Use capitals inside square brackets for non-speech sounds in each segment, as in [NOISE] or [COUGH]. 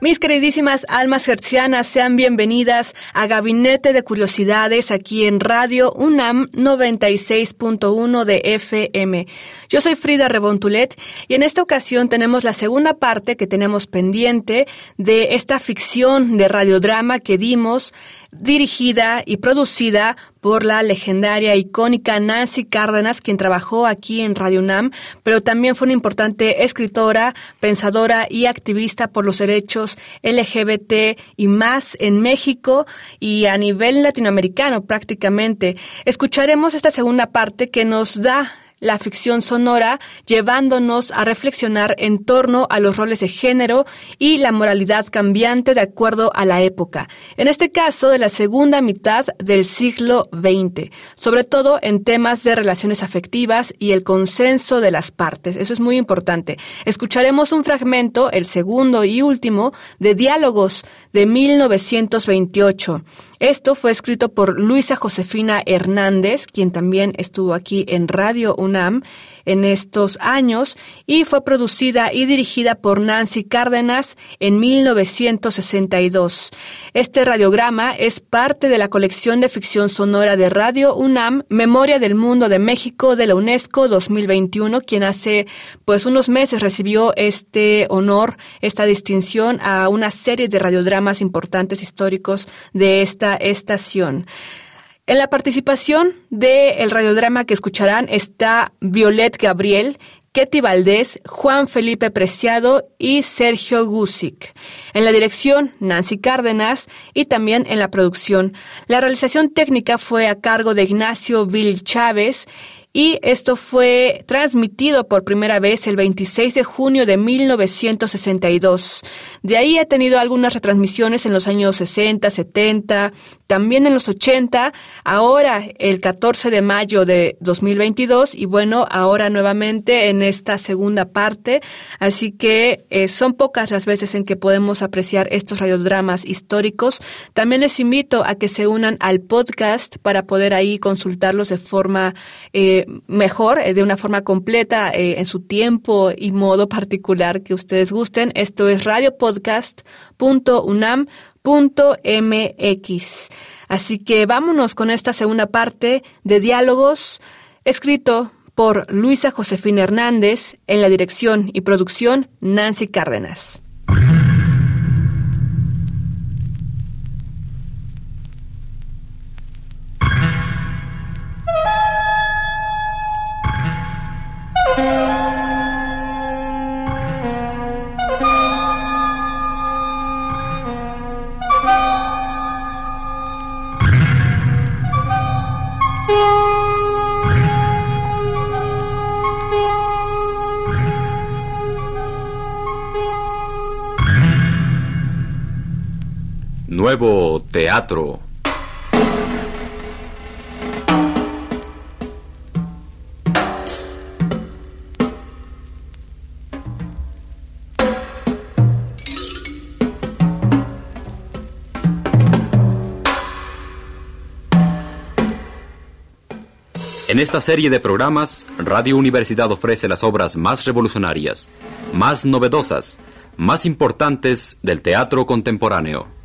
Mis queridísimas almas hercianas, sean bienvenidas a Gabinete de Curiosidades aquí en Radio UNAM 96.1 de FM. Yo soy Frida Rebontulet y en esta ocasión tenemos la segunda parte que tenemos pendiente de esta ficción de radiodrama que dimos dirigida y producida por la legendaria icónica Nancy Cárdenas, quien trabajó aquí en Radio UNAM, pero también fue una importante escritora, pensadora y activista por los derechos LGBT y más en México y a nivel latinoamericano prácticamente. Escucharemos esta segunda parte que nos da la ficción sonora, llevándonos a reflexionar en torno a los roles de género y la moralidad cambiante de acuerdo a la época, en este caso de la segunda mitad del siglo XX, sobre todo en temas de relaciones afectivas y el consenso de las partes. Eso es muy importante. Escucharemos un fragmento, el segundo y último, de Diálogos de 1928. Esto fue escrito por Luisa Josefina Hernández, quien también estuvo aquí en Radio UNAM en estos años y fue producida y dirigida por Nancy Cárdenas en 1962. Este radiograma es parte de la colección de ficción sonora de Radio UNAM, Memoria del Mundo de México de la UNESCO 2021, quien hace pues unos meses recibió este honor, esta distinción a una serie de radiodramas importantes históricos de esta estación. En la participación del radiodrama que escucharán está Violet Gabriel, Ketty Valdés, Juan Felipe Preciado y Sergio Gusic. En la dirección, Nancy Cárdenas y también en la producción. La realización técnica fue a cargo de Ignacio Vil Chávez y esto fue transmitido por primera vez el 26 de junio de 1962. De ahí ha tenido algunas retransmisiones en los años 60, 70, también en los 80, ahora el 14 de mayo de 2022 y bueno, ahora nuevamente en esta segunda parte. Así que eh, son pocas las veces en que podemos apreciar estos radiodramas históricos. También les invito a que se unan al podcast para poder ahí consultarlos de forma eh, mejor, eh, de una forma completa, eh, en su tiempo y modo particular que ustedes gusten. Esto es radiopodcast.unam.mx. Así que vámonos con esta segunda parte de diálogos escrito por Luisa Josefina Hernández en la dirección y producción Nancy Cárdenas. Nuevo teatro. En esta serie de programas, Radio Universidad ofrece las obras más revolucionarias, más novedosas, más importantes del teatro contemporáneo.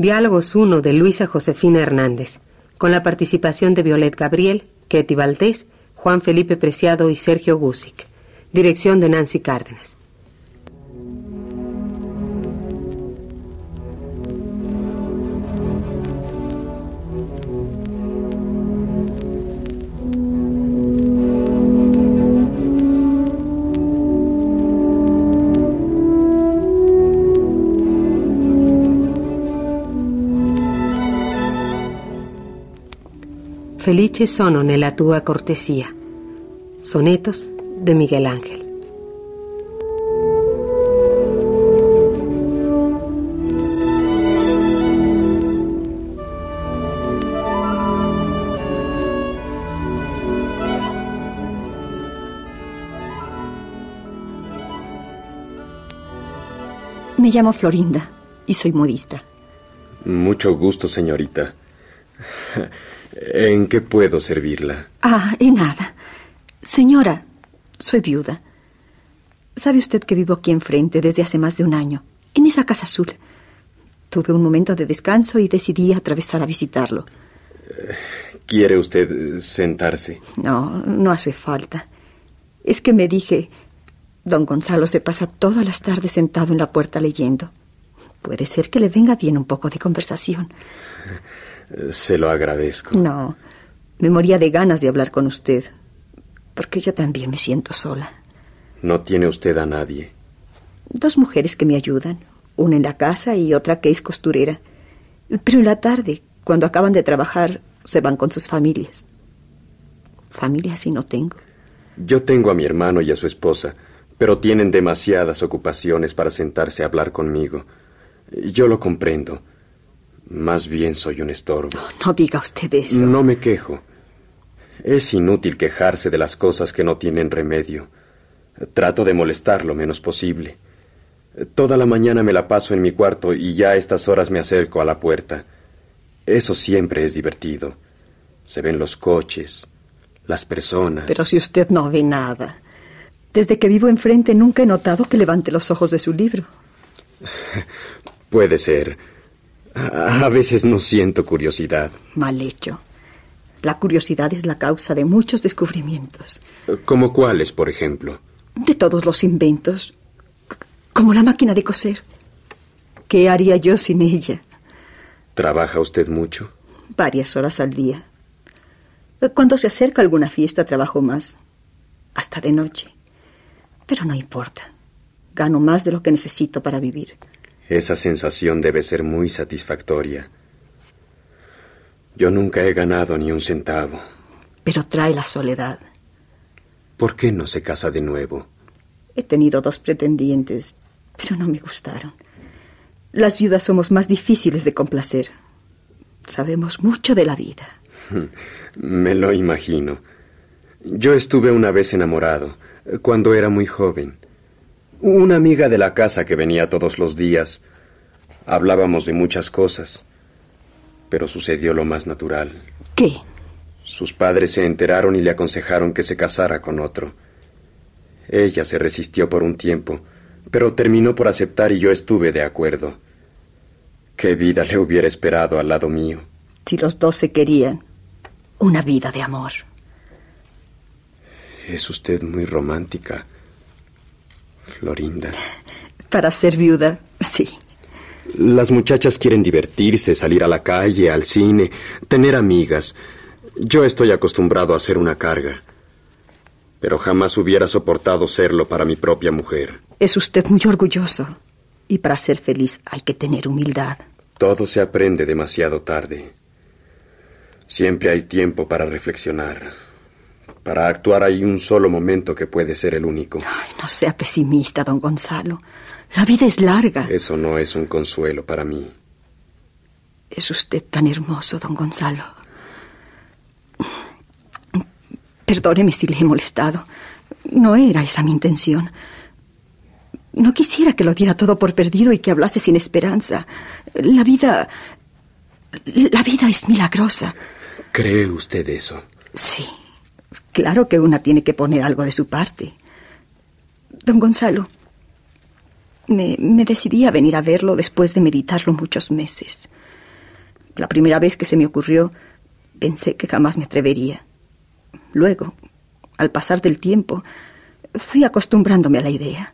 Diálogos 1 de Luisa Josefina Hernández, con la participación de Violet Gabriel, Ketty Valdés, Juan Felipe Preciado y Sergio Gusic. Dirección de Nancy Cárdenas. Felice sono nella tua cortesía. Sonetos de Miguel Ángel. Me llamo Florinda y soy modista. Mucho gusto, señorita. [LAUGHS] ¿En qué puedo servirla? Ah, en nada. Señora, soy viuda. ¿Sabe usted que vivo aquí enfrente desde hace más de un año, en esa casa azul? Tuve un momento de descanso y decidí atravesar a visitarlo. ¿Quiere usted sentarse? No, no hace falta. Es que me dije, don Gonzalo se pasa todas las tardes sentado en la puerta leyendo. Puede ser que le venga bien un poco de conversación. [LAUGHS] Se lo agradezco. No, me moría de ganas de hablar con usted, porque yo también me siento sola. No tiene usted a nadie. Dos mujeres que me ayudan, una en la casa y otra que es costurera. Pero en la tarde, cuando acaban de trabajar, se van con sus familias. Familia sí no tengo. Yo tengo a mi hermano y a su esposa, pero tienen demasiadas ocupaciones para sentarse a hablar conmigo. Yo lo comprendo. Más bien soy un estorbo. No, no diga usted eso. No me quejo. Es inútil quejarse de las cosas que no tienen remedio. Trato de molestar lo menos posible. Toda la mañana me la paso en mi cuarto y ya a estas horas me acerco a la puerta. Eso siempre es divertido. Se ven los coches, las personas. Pero si usted no ve nada. Desde que vivo enfrente nunca he notado que levante los ojos de su libro. [LAUGHS] Puede ser. A, veces no siento curiosidad. Mal hecho. La curiosidad es la causa de muchos descubrimientos. ¿Como cuáles, por ejemplo? De todos los inventos. Como la máquina de coser. ¿Qué haría yo sin ella? ¿Trabaja usted mucho? Varias horas al día. Cuando se acerca alguna fiesta trabajo más. Hasta de noche. Pero no importa. Gano más de lo que necesito para vivir. Esa sensación debe ser muy satisfactoria. Yo nunca he ganado ni un centavo. Pero trae la soledad. ¿Por qué no se casa de nuevo? He tenido dos pretendientes, pero no me gustaron. Las viudas somos más difíciles de complacer. Sabemos mucho de la vida. [LAUGHS] Me lo imagino. Yo estuve una vez enamorado, cuando era muy joven. Una amiga de la casa que venía todos los días. Hablábamos de muchas cosas. Pero sucedió lo más natural. ¿Qué? Sus padres se enteraron y le aconsejaron que se casara con otro. Ella se resistió por un tiempo, pero terminó por aceptar y yo estuve de acuerdo. ¿Qué vida le hubiera esperado al lado mío? Si los dos se querían, una vida de amor. Es usted muy romántica, Florinda. Para ser viuda, sí. Las muchachas quieren divertirse, salir a la calle, al cine, tener amigas. Yo estoy acostumbrado a ser una carga. Pero jamás hubiera soportado serlo para mi propia mujer. Es usted muy orgulloso. Y para ser feliz hay que tener humildad. Todo se aprende demasiado tarde. Siempre hay tiempo para reflexionar. Para actuar hay un solo momento que puede ser el único. Ay, no sea pesimista, don Gonzalo. La vida es larga. Eso no es un consuelo para mí. Es usted tan hermoso, don Gonzalo. Perdóneme si le he molestado. No era esa mi intención. No quisiera que lo diera todo por perdido y que hablase sin esperanza. La vida... La vida es milagrosa. ¿Cree usted eso? Sí. Claro que una tiene que poner algo de su parte. Don Gonzalo, me, me decidí a venir a verlo después de meditarlo muchos meses. La primera vez que se me ocurrió, pensé que jamás me atrevería. Luego, al pasar del tiempo, fui acostumbrándome a la idea.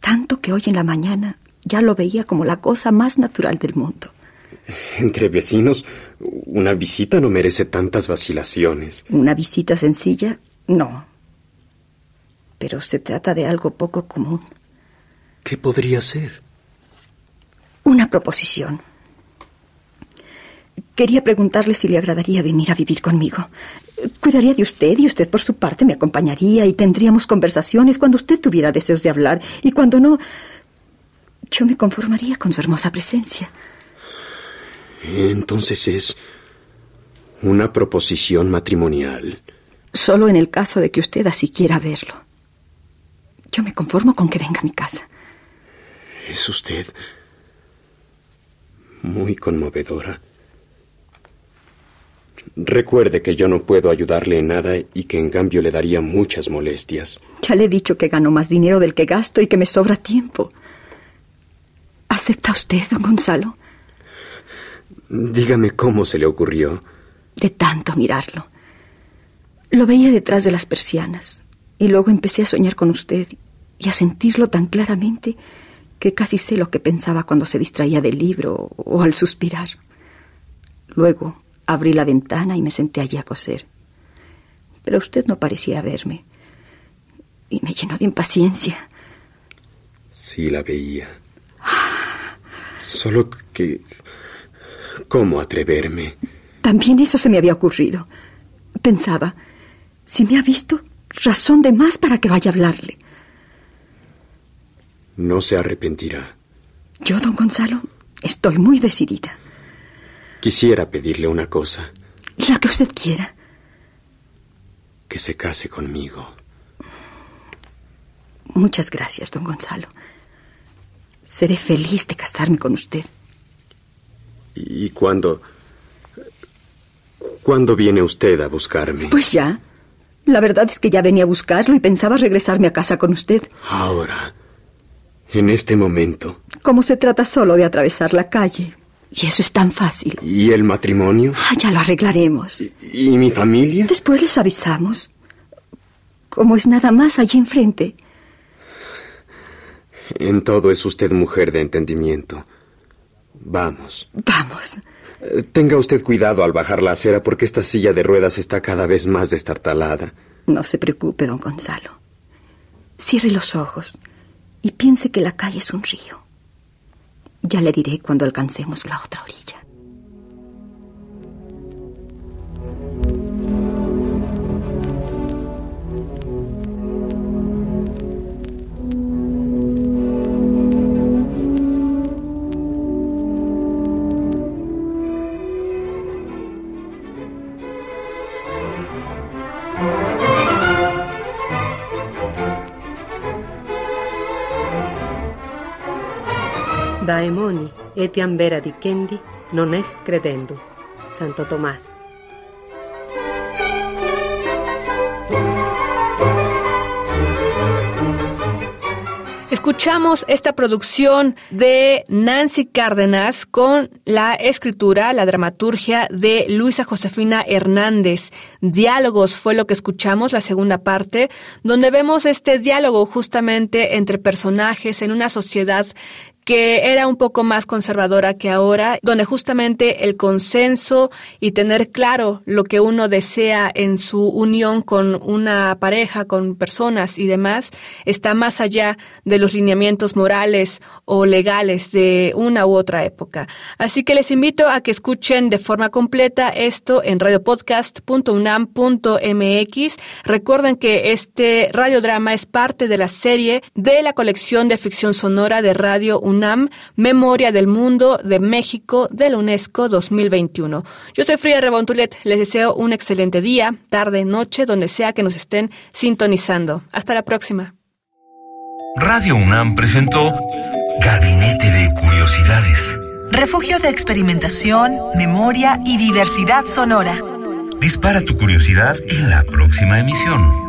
Tanto que hoy en la mañana ya lo veía como la cosa más natural del mundo. Entre vecinos, una visita no merece tantas vacilaciones. Una visita sencilla, no. Pero se trata de algo poco común. ¿Qué podría ser? Una proposición. Quería preguntarle si le agradaría venir a vivir conmigo. Cuidaría de usted y usted por su parte me acompañaría y tendríamos conversaciones cuando usted tuviera deseos de hablar y cuando no, yo me conformaría con su hermosa presencia. Entonces es una proposición matrimonial. Solo en el caso de que usted así quiera verlo. Yo me conformo con que venga a mi casa. Es usted muy conmovedora. Recuerde que yo no puedo ayudarle en nada y que en cambio le daría muchas molestias. Ya le he dicho que gano más dinero del que gasto y que me sobra tiempo. ¿Acepta usted, don Gonzalo? Dígame cómo se le ocurrió. De tanto mirarlo. Lo veía detrás de las persianas y luego empecé a soñar con usted y a sentirlo tan claramente que casi sé lo que pensaba cuando se distraía del libro o al suspirar. Luego abrí la ventana y me senté allí a coser. Pero usted no parecía verme y me llenó de impaciencia. Sí, la veía. Solo que... ¿Cómo atreverme? También eso se me había ocurrido. Pensaba, si me ha visto, razón de más para que vaya a hablarle. No se arrepentirá. Yo, don Gonzalo, estoy muy decidida. Quisiera pedirle una cosa. La que usted quiera. Que se case conmigo. Muchas gracias, don Gonzalo. Seré feliz de casarme con usted. ¿Y cuándo... ¿Cuándo viene usted a buscarme? Pues ya. La verdad es que ya venía a buscarlo y pensaba regresarme a casa con usted. Ahora. En este momento. Como se trata solo de atravesar la calle. Y eso es tan fácil. ¿Y el matrimonio? Ah, ya lo arreglaremos. ¿Y, y mi familia? Después les avisamos. Como es nada más allí enfrente. En todo es usted mujer de entendimiento. Vamos. Vamos. Eh, Tenga usted cuidado al bajar la acera porque esta silla de ruedas está cada vez más destartalada. No se preocupe, don Gonzalo. Cierre los ojos y piense que la calle es un río. Ya le diré cuando alcancemos la otra orilla. Daemoni etiam vera dicendi non est credendo. Santo Tomás. Escuchamos esta producción de Nancy Cárdenas con la escritura, la dramaturgia de Luisa Josefina Hernández. Diálogos fue lo que escuchamos, la segunda parte, donde vemos este diálogo justamente entre personajes en una sociedad que era un poco más conservadora que ahora, donde justamente el consenso y tener claro lo que uno desea en su unión con una pareja, con personas y demás, está más allá de los lineamientos morales o legales de una u otra época. Así que les invito a que escuchen de forma completa esto en radiopodcast.unam.mx. Recuerden que este radiodrama es parte de la serie de la colección de ficción sonora de Radio UNAM, Memoria del Mundo de México de la UNESCO 2021. Yo soy Frida Rebontulet, les deseo un excelente día, tarde, noche, donde sea que nos estén sintonizando. Hasta la próxima. Radio UNAM presentó Gabinete de Curiosidades. Refugio de experimentación, memoria y diversidad sonora. Dispara tu curiosidad en la próxima emisión.